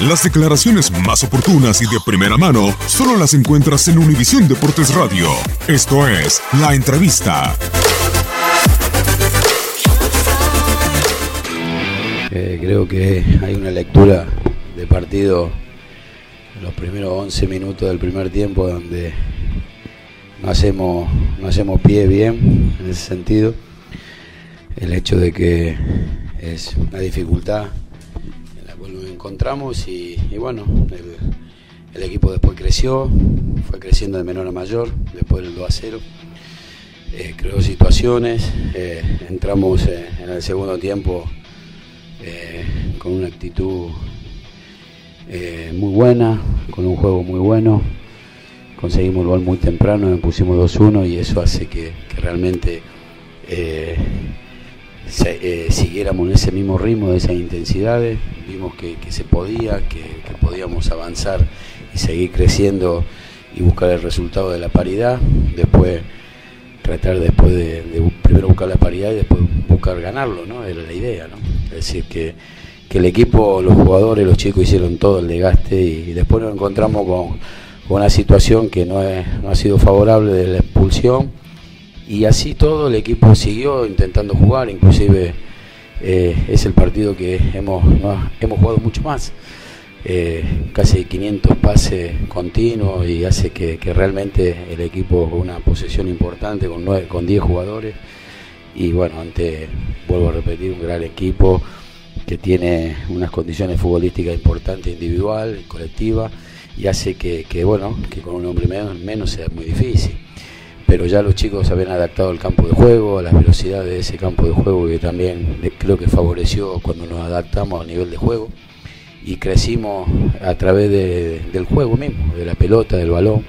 Las declaraciones más oportunas y de primera mano solo las encuentras en Univisión Deportes Radio. Esto es La Entrevista. Eh, creo que hay una lectura de partido en los primeros 11 minutos del primer tiempo donde no hacemos, no hacemos pie bien en ese sentido. El hecho de que es una dificultad en la cual nos encontramos y, bueno, el, equipo después creció, fue creciendo de menor a mayor, después del 2 a 0. Eh, creó situaciones, eh, entramos en el segundo tiempo eh, con una actitud eh, muy buena, con un juego muy bueno. Conseguimos el gol muy temprano, pusimos 2-1 y eso hace que, realmente eh, siguiéramos en ese mismo ritmo, de esas intensidades. Vimos que, se podía, que, podíamos avanzar y seguir creciendo y buscar el resultado de la paridad. Después tratar después de, primero buscar la paridad y después buscar ganarlo, ¿no? Era la idea, ¿no? Es decir, que, el equipo, los jugadores, los chicos hicieron todo el desgaste y, después nos encontramos con, una situación que no, no ha sido favorable de la expulsión y así todo el equipo siguió intentando jugar, inclusive eh, es el partido que hemos, hemos jugado mucho más. Eh, casi 500 pases continuos y hace que, realmente el equipo con una posesión importante, con, nueve, con 10 jugadores, y bueno, antes, vuelvo a repetir, un gran equipo que tiene unas condiciones futbolísticas importantes, individual, colectiva, y hace que, bueno, que con un hombre menos, menos sea muy difícil. Pero ya los chicos habían adaptado al campo de juego, a la velocidad de ese campo de juego que también creo que favoreció cuando nos adaptamos al nivel de juego y crecimos a través del juego mismo, de la pelota, del balón.